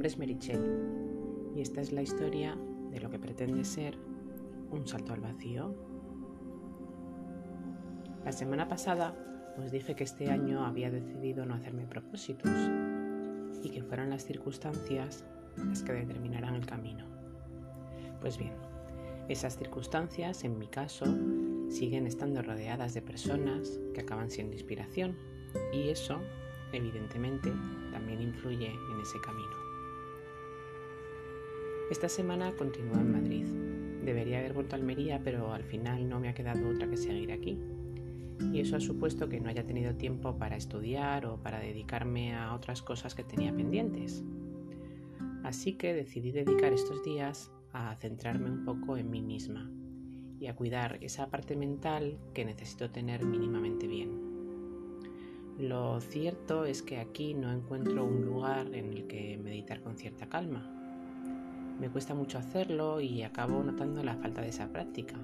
nombre es Merichel y esta es la historia de lo que pretende ser un salto al vacío. La semana pasada os dije que este año había decidido no hacerme propósitos y que fueran las circunstancias las que determinaran el camino. Pues bien, esas circunstancias, en mi caso, siguen estando rodeadas de personas que acaban siendo inspiración y eso, evidentemente, también influye en ese camino. Esta semana continúo en Madrid. Debería haber vuelto a Almería, pero al final no me ha quedado otra que seguir aquí. Y eso ha supuesto que no haya tenido tiempo para estudiar o para dedicarme a otras cosas que tenía pendientes. Así que decidí dedicar estos días a centrarme un poco en mí misma y a cuidar esa parte mental que necesito tener mínimamente bien. Lo cierto es que aquí no encuentro un lugar en el que meditar con cierta calma me cuesta mucho hacerlo y acabo notando la falta de esa práctica.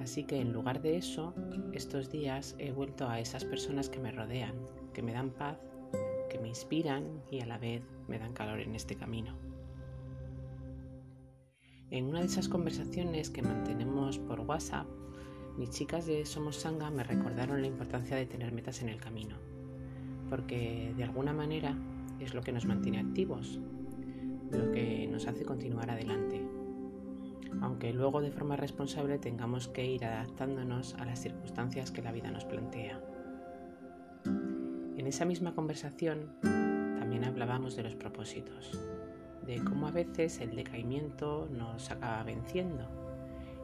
Así que en lugar de eso, estos días he vuelto a esas personas que me rodean, que me dan paz, que me inspiran y a la vez me dan calor en este camino. En una de esas conversaciones que mantenemos por WhatsApp, mis chicas de Somos Sanga me recordaron la importancia de tener metas en el camino, porque de alguna manera es lo que nos mantiene activos, lo que nos hace continuar adelante, aunque luego de forma responsable tengamos que ir adaptándonos a las circunstancias que la vida nos plantea. En esa misma conversación también hablábamos de los propósitos, de cómo a veces el decaimiento nos acaba venciendo.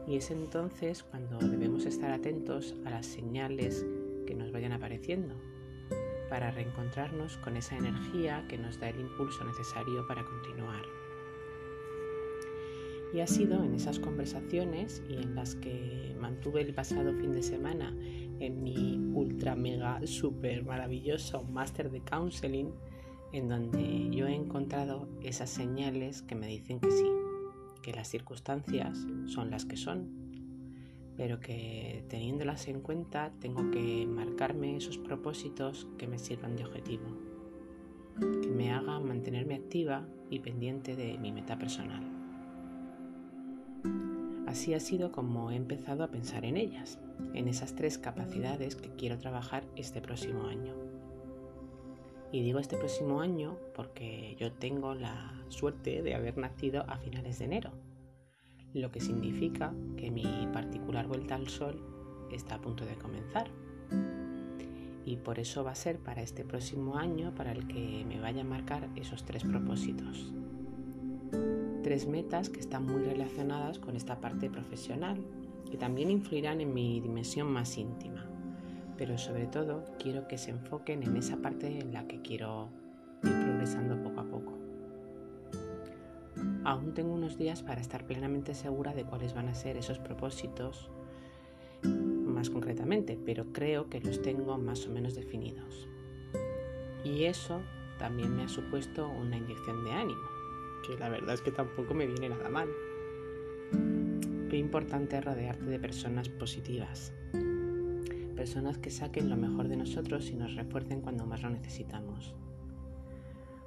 Y es entonces cuando debemos estar atentos a las señales que nos vayan apareciendo para reencontrarnos con esa energía que nos da el impulso necesario para continuar. Y ha sido en esas conversaciones y en las que mantuve el pasado fin de semana en mi ultra mega super maravilloso máster de counseling, en donde yo he encontrado esas señales que me dicen que sí, que las circunstancias son las que son pero que teniéndolas en cuenta tengo que marcarme esos propósitos que me sirvan de objetivo, que me hagan mantenerme activa y pendiente de mi meta personal. Así ha sido como he empezado a pensar en ellas, en esas tres capacidades que quiero trabajar este próximo año. Y digo este próximo año porque yo tengo la suerte de haber nacido a finales de enero, lo que significa que mi particular vuelta al sol está a punto de comenzar. Y por eso va a ser para este próximo año para el que me vaya a marcar esos tres propósitos. Tres metas que están muy relacionadas con esta parte profesional y también influirán en mi dimensión más íntima. Pero sobre todo quiero que se enfoquen en esa parte en la que quiero ir progresando poco a poco. Aún tengo unos días para estar plenamente segura de cuáles van a ser esos propósitos más concretamente, pero creo que los tengo más o menos definidos. Y eso también me ha supuesto una inyección de ánimo, que la verdad es que tampoco me viene nada mal. Qué importante es rodearte de personas positivas, personas que saquen lo mejor de nosotros y nos refuercen cuando más lo necesitamos.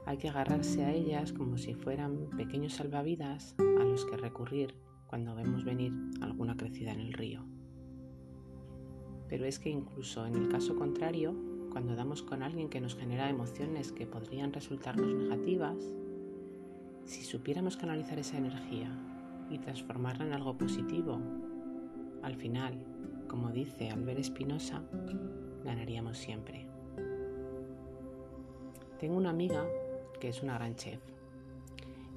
Hay que agarrarse a ellas como si fueran pequeños salvavidas a los que recurrir cuando vemos venir alguna crecida en el río. Pero es que incluso en el caso contrario, cuando damos con alguien que nos genera emociones que podrían resultarnos negativas, si supiéramos canalizar esa energía y transformarla en algo positivo, al final, como dice Albert Espinosa, ganaríamos siempre. Tengo una amiga que es una gran chef.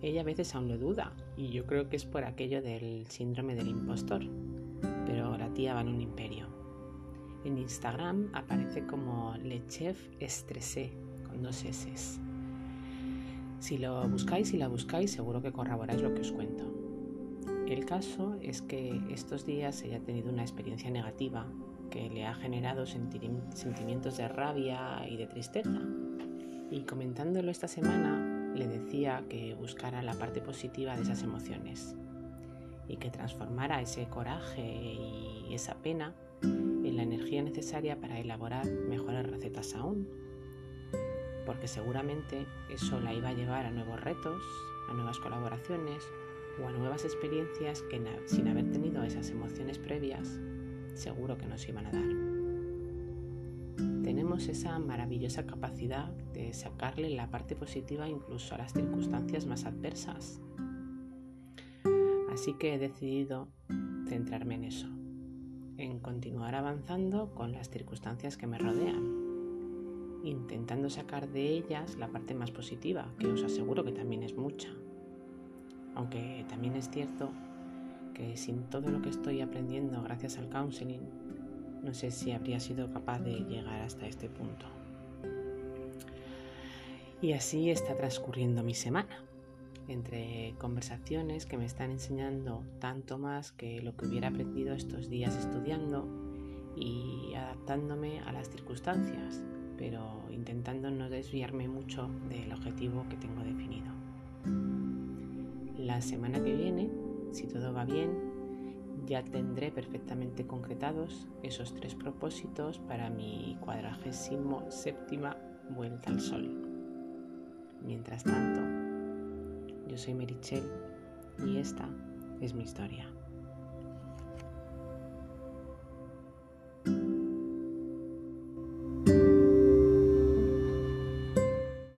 Ella a veces aún lo duda y yo creo que es por aquello del síndrome del impostor, pero la tía va en un imperio. En Instagram aparece como Le Chef Estressé con dos S. Si lo buscáis y la buscáis seguro que corroboráis lo que os cuento. El caso es que estos días ella ha tenido una experiencia negativa que le ha generado sentimientos de rabia y de tristeza y comentándolo esta semana le decía que buscara la parte positiva de esas emociones y que transformara ese coraje y esa pena en la energía necesaria para elaborar mejores recetas aún. porque seguramente eso la iba a llevar a nuevos retos, a nuevas colaboraciones o a nuevas experiencias que sin haber tenido esas emociones previas, seguro que nos iban a dar. Tenemos esa maravillosa capacidad de sacarle la parte positiva incluso a las circunstancias más adversas. Así que he decidido centrarme en eso, en continuar avanzando con las circunstancias que me rodean, intentando sacar de ellas la parte más positiva, que os aseguro que también es mucha. Aunque también es cierto que sin todo lo que estoy aprendiendo gracias al counseling, no sé si habría sido capaz de llegar hasta este punto. Y así está transcurriendo mi semana, entre conversaciones que me están enseñando tanto más que lo que hubiera aprendido estos días estudiando y adaptándome a las circunstancias, pero intentando no desviarme mucho del objetivo que tengo definido. La semana que viene, si todo va bien, ya tendré perfectamente concretados esos tres propósitos para mi cuadragésimo séptima vuelta al sol. Mientras tanto, yo soy Merichel y esta es mi historia.